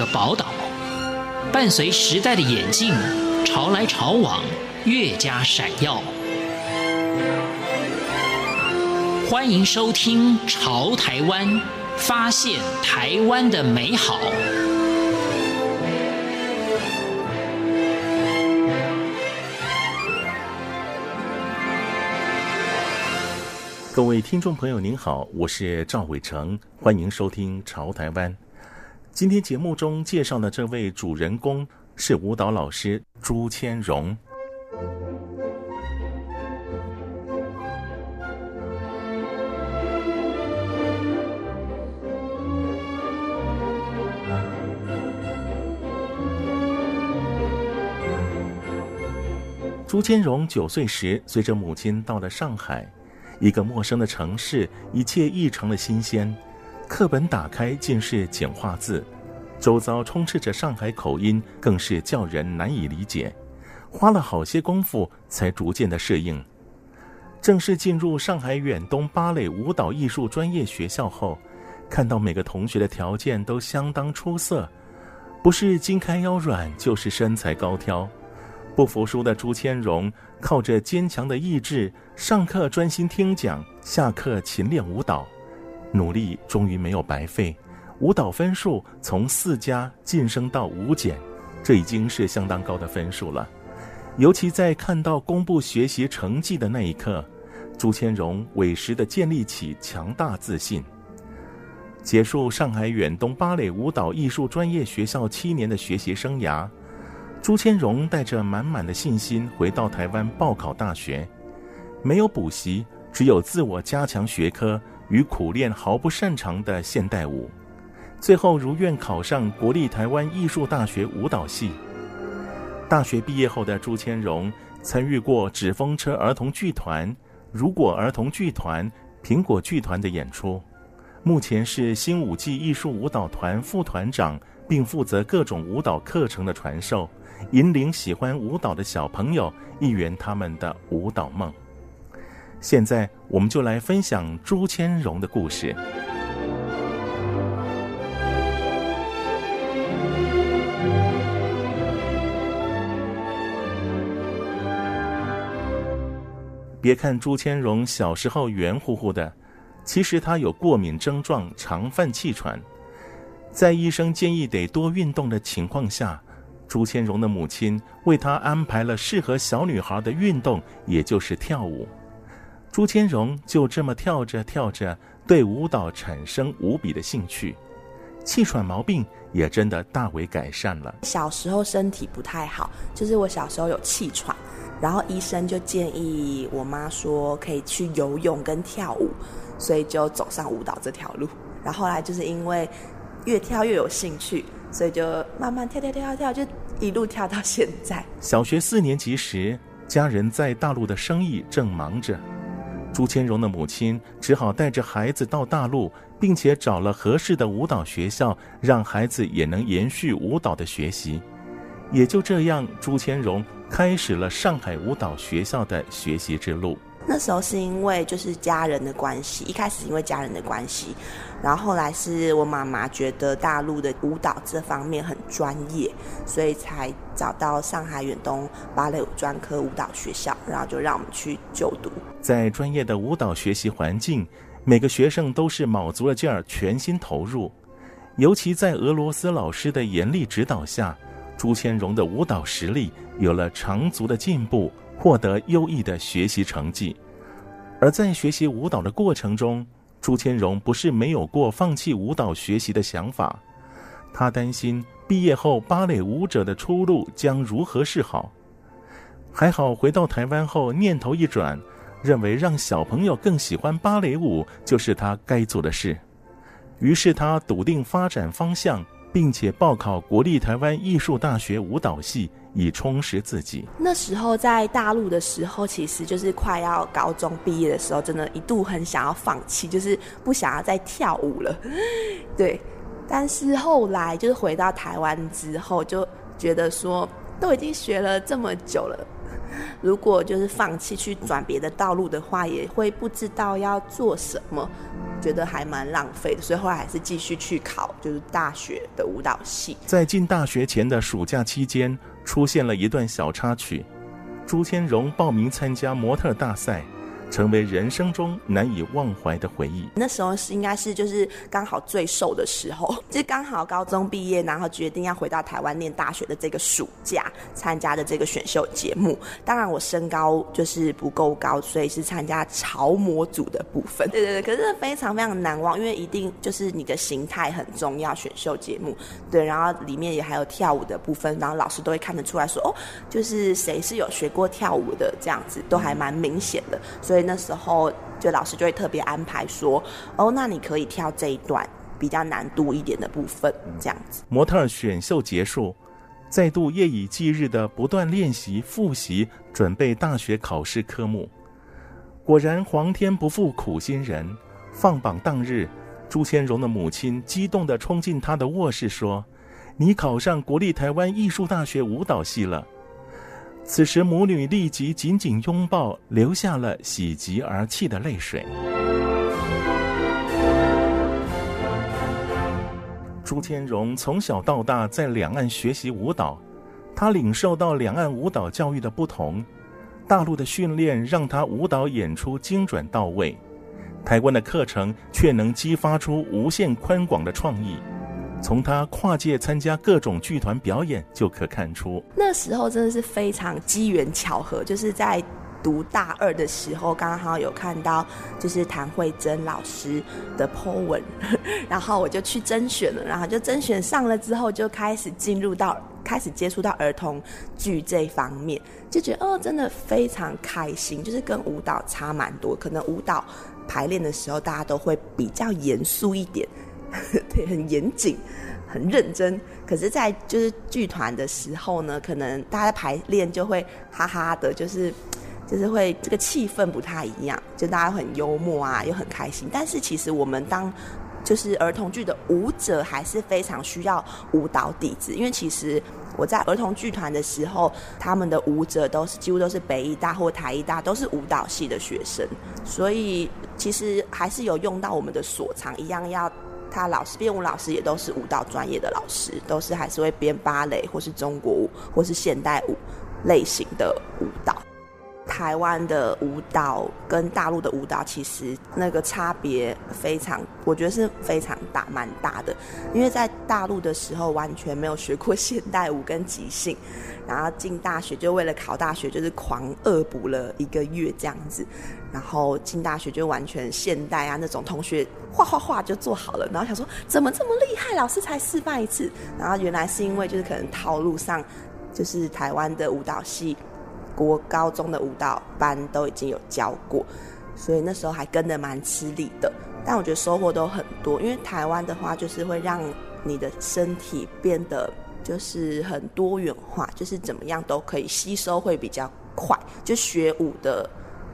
个宝岛，伴随时代的演进，潮来潮往，越加闪耀。欢迎收听《潮台湾》，发现台湾的美好。各位听众朋友，您好，我是赵伟成，欢迎收听《潮台湾》。今天节目中介绍的这位主人公是舞蹈老师朱千荣。朱千荣九岁时，随着母亲到了上海。一个陌生的城市，一切异常的新鲜。课本打开尽是简化字，周遭充斥着上海口音，更是叫人难以理解。花了好些功夫，才逐渐的适应。正式进入上海远东芭蕾舞蹈艺术专业学校后，看到每个同学的条件都相当出色，不是筋开腰软，就是身材高挑。不服输的朱千荣靠着坚强的意志，上课专心听讲，下课勤练舞蹈，努力终于没有白费。舞蹈分数从四加晋升到五减，这已经是相当高的分数了。尤其在看到公布学习成绩的那一刻，朱千荣委实地建立起强大自信。结束上海远东芭蕾舞蹈艺术专业学校七年的学习生涯。朱千荣带着满满的信心回到台湾报考大学，没有补习，只有自我加强学科与苦练毫不擅长的现代舞，最后如愿考上国立台湾艺术大学舞蹈系。大学毕业后的朱千荣参与过纸风车儿童剧团、如果儿童剧团、苹果剧团的演出，目前是新舞季艺术舞蹈团副团长，并负责各种舞蹈课程的传授。引领喜欢舞蹈的小朋友一圆他们的舞蹈梦。现在，我们就来分享朱千荣的故事。别看朱千荣小时候圆乎乎的，其实他有过敏症状，常犯气喘。在医生建议得多运动的情况下，朱千荣的母亲为他安排了适合小女孩的运动，也就是跳舞。朱千荣就这么跳着跳着，对舞蹈产生无比的兴趣，气喘毛病也真的大为改善了。小时候身体不太好，就是我小时候有气喘，然后医生就建议我妈说可以去游泳跟跳舞，所以就走上舞蹈这条路。然后后来就是因为越跳越有兴趣。所以就慢慢跳跳跳跳跳，就一路跳到现在。小学四年级时，家人在大陆的生意正忙着，朱千荣的母亲只好带着孩子到大陆，并且找了合适的舞蹈学校，让孩子也能延续舞蹈的学习。也就这样，朱千荣开始了上海舞蹈学校的学习之路。那时候是因为就是家人的关系，一开始因为家人的关系，然后后来是我妈妈觉得大陆的舞蹈这方面很专业，所以才找到上海远东芭蕾舞专科舞蹈学校，然后就让我们去就读。在专业的舞蹈学习环境，每个学生都是卯足了劲儿，全心投入。尤其在俄罗斯老师的严厉指导下，朱千荣的舞蹈实力有了长足的进步。获得优异的学习成绩，而在学习舞蹈的过程中，朱千荣不是没有过放弃舞蹈学习的想法。他担心毕业后芭蕾舞者的出路将如何是好。还好回到台湾后，念头一转，认为让小朋友更喜欢芭蕾舞就是他该做的事。于是他笃定发展方向，并且报考国立台湾艺术大学舞蹈系。以充实自己。那时候在大陆的时候，其实就是快要高中毕业的时候，真的一度很想要放弃，就是不想要再跳舞了。对，但是后来就是回到台湾之后，就觉得说都已经学了这么久了，如果就是放弃去转别的道路的话，也会不知道要做什么，觉得还蛮浪费的。所以后来还是继续去考，就是大学的舞蹈系。在进大学前的暑假期间，出现了一段小插曲：朱千荣报名参加模特大赛。成为人生中难以忘怀的回忆。那时候是应该是就是刚好最瘦的时候，就刚好高中毕业，然后决定要回到台湾念大学的这个暑假参加的这个选秀节目。当然我身高就是不够高，所以是参加潮模组的部分。对对对，可是非常非常难忘，因为一定就是你的形态很重要。选秀节目对，然后里面也还有跳舞的部分，然后老师都会看得出来说哦，就是谁是有学过跳舞的这样子，都还蛮明显的，所以。那时候，就老师就会特别安排说：“哦，那你可以跳这一段比较难度一点的部分，这样子。”模特选秀结束，再度夜以继日的不断练习、复习，准备大学考试科目。果然，皇天不负苦心人，放榜当日，朱千荣的母亲激动地冲进他的卧室说：“你考上国立台湾艺术大学舞蹈系了。”此时，母女立即紧紧拥抱，流下了喜极而泣的泪水。朱千荣从小到大在两岸学习舞蹈，他领受到两岸舞蹈教育的不同。大陆的训练让他舞蹈演出精准到位，台湾的课程却能激发出无限宽广的创意。从他跨界参加各种剧团表演就可看出，那时候真的是非常机缘巧合，就是在读大二的时候，刚好有看到就是谭慧珍老师的 po 文，然后我就去甄选了，然后就甄选上了之后，就开始进入到开始接触到儿童剧这方面，就觉得哦，真的非常开心，就是跟舞蹈差蛮多，可能舞蹈排练的时候大家都会比较严肃一点。对，很严谨，很认真。可是，在就是剧团的时候呢，可能大家排练就会哈哈的，就是就是会这个气氛不太一样，就大家很幽默啊，又很开心。但是，其实我们当就是儿童剧的舞者，还是非常需要舞蹈底子，因为其实我在儿童剧团的时候，他们的舞者都是几乎都是北艺大或台艺大，都是舞蹈系的学生，所以其实还是有用到我们的所长，一样要。他老师编舞老师也都是舞蹈专业的老师，都是还是会编芭蕾或是中国舞或是现代舞类型的舞蹈。台湾的舞蹈跟大陆的舞蹈其实那个差别非常，我觉得是非常大，蛮大的。因为在大陆的时候完全没有学过现代舞跟即兴，然后进大学就为了考大学就是狂恶补了一个月这样子，然后进大学就完全现代啊那种同学画画画就做好了，然后想说怎么这么厉害，老师才示范一次，然后原来是因为就是可能套路上就是台湾的舞蹈系。国高中的舞蹈班都已经有教过，所以那时候还跟得蛮吃力的。但我觉得收获都很多，因为台湾的话就是会让你的身体变得就是很多元化，就是怎么样都可以吸收会比较快，就学舞的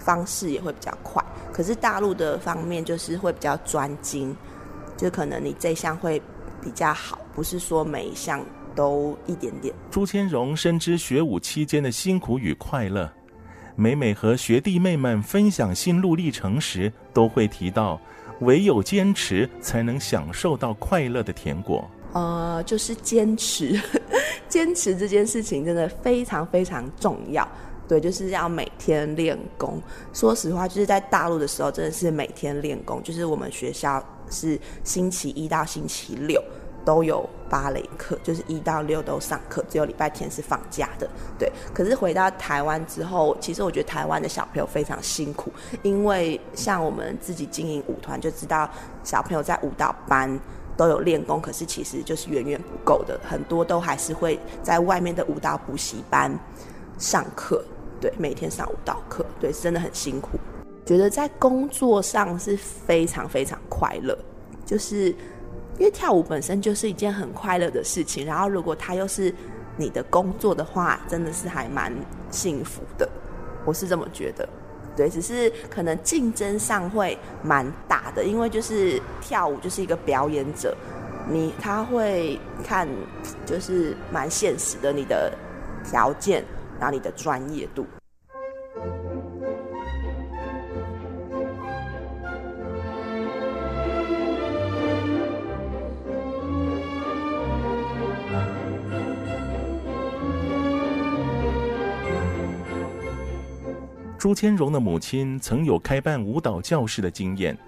方式也会比较快。可是大陆的方面就是会比较专精，就可能你这项会比较好，不是说每一项。都一点点。朱千荣深知学舞期间的辛苦与快乐，每每和学弟妹们分享心路历程时，都会提到，唯有坚持才能享受到快乐的甜果。呃，就是坚持，坚持这件事情真的非常非常重要。对，就是要每天练功。说实话，就是在大陆的时候，真的是每天练功。就是我们学校是星期一到星期六。都有芭蕾课，就是一到六都上课，只有礼拜天是放假的。对，可是回到台湾之后，其实我觉得台湾的小朋友非常辛苦，因为像我们自己经营舞团，就知道小朋友在舞蹈班都有练功，可是其实就是远远不够的，很多都还是会在外面的舞蹈补习班上课。对，每天上舞蹈课，对，真的很辛苦。觉得在工作上是非常非常快乐，就是。因为跳舞本身就是一件很快乐的事情，然后如果它又是你的工作的话，真的是还蛮幸福的，我是这么觉得。对，只是可能竞争上会蛮大的，因为就是跳舞就是一个表演者，你他会看就是蛮现实的，你的条件，然后你的专业度。朱千荣的母亲曾有开办舞蹈教室的经验，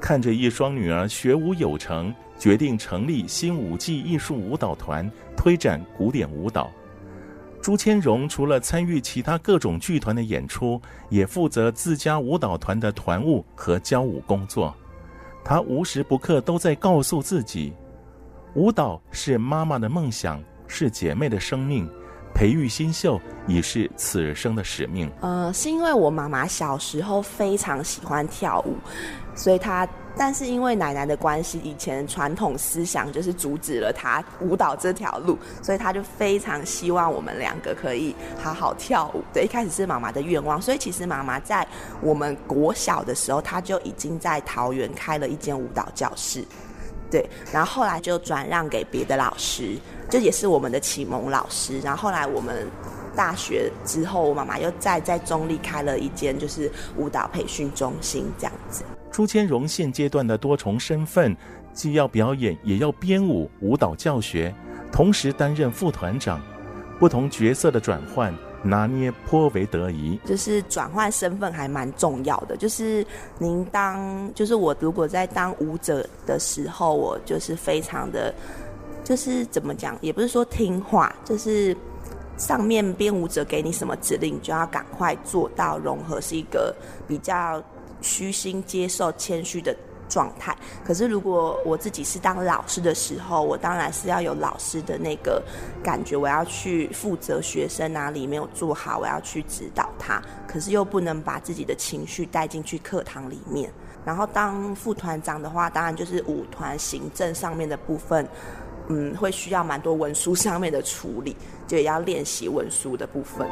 看着一双女儿学舞有成，决定成立新舞技艺术舞蹈团，推展古典舞蹈。朱千荣除了参与其他各种剧团的演出，也负责自家舞蹈团的团务和教舞工作。他无时不刻都在告诉自己，舞蹈是妈妈的梦想，是姐妹的生命，培育新秀已是此生的使命。呃，是因为我妈妈小时候非常喜欢跳舞，所以她。但是因为奶奶的关系，以前传统思想就是阻止了她舞蹈这条路，所以她就非常希望我们两个可以好好跳舞。对，一开始是妈妈的愿望，所以其实妈妈在我们国小的时候，她就已经在桃园开了一间舞蹈教室。对，然后后来就转让给别的老师，这也是我们的启蒙老师。然后后来我们大学之后，我妈妈又再在中立开了一间就是舞蹈培训中心，这样子。朱千荣现阶段的多重身份，既要表演，也要编舞、舞蹈教学，同时担任副团长，不同角色的转换拿捏颇为得宜。就是转换身份还蛮重要的。就是您当，就是我如果在当舞者的时候，我就是非常的，就是怎么讲，也不是说听话，就是上面编舞者给你什么指令，你就要赶快做到融合，是一个比较。虚心接受、谦虚的状态。可是，如果我自己是当老师的时候，我当然是要有老师的那个感觉，我要去负责学生哪里没有做好，我要去指导他。可是又不能把自己的情绪带进去课堂里面。然后，当副团长的话，当然就是舞团行政上面的部分，嗯，会需要蛮多文书上面的处理，就也要练习文书的部分。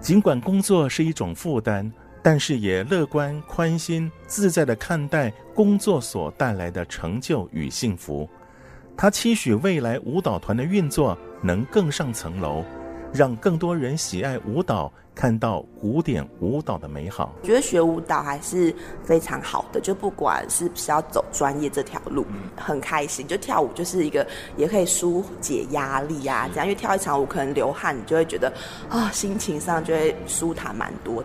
尽管工作是一种负担，但是也乐观、宽心、自在的看待工作所带来的成就与幸福。他期许未来舞蹈团的运作能更上层楼，让更多人喜爱舞蹈，看到古典舞蹈的美好。我觉得学舞蹈还是非常好的，就不管是不是要走专业这条路，很开心。就跳舞就是一个，也可以疏解压力啊，这样。因为跳一场舞可能流汗，你就会觉得啊、哦，心情上就会舒坦蛮多。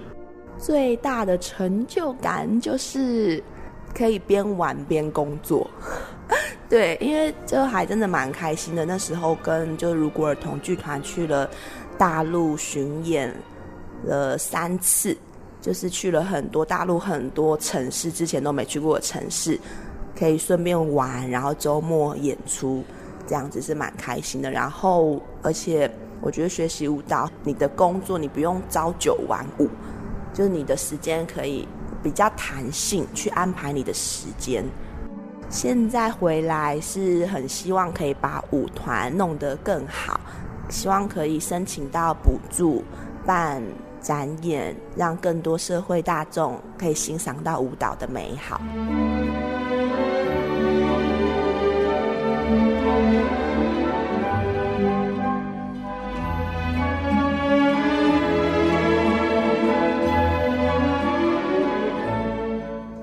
最大的成就感就是可以边玩边工作，对，因为就还真的蛮开心的。那时候跟就如果儿童剧团去了大陆巡演。了三次，就是去了很多大陆很多城市，之前都没去过的城市，可以顺便玩，然后周末演出，这样子是蛮开心的。然后，而且我觉得学习舞蹈，你的工作你不用朝九晚五，就是你的时间可以比较弹性去安排你的时间。现在回来是很希望可以把舞团弄得更好，希望可以申请到补助办。展演，让更多社会大众可以欣赏到舞蹈的美好。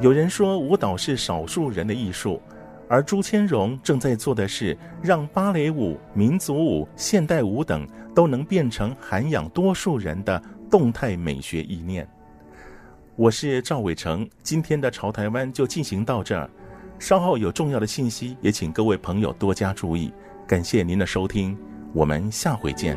有人说，舞蹈是少数人的艺术，而朱千荣正在做的是，让芭蕾舞、民族舞、现代舞等都能变成涵养多数人的。动态美学意念，我是赵伟成。今天的潮台湾就进行到这儿，稍后有重要的信息，也请各位朋友多加注意。感谢您的收听，我们下回见。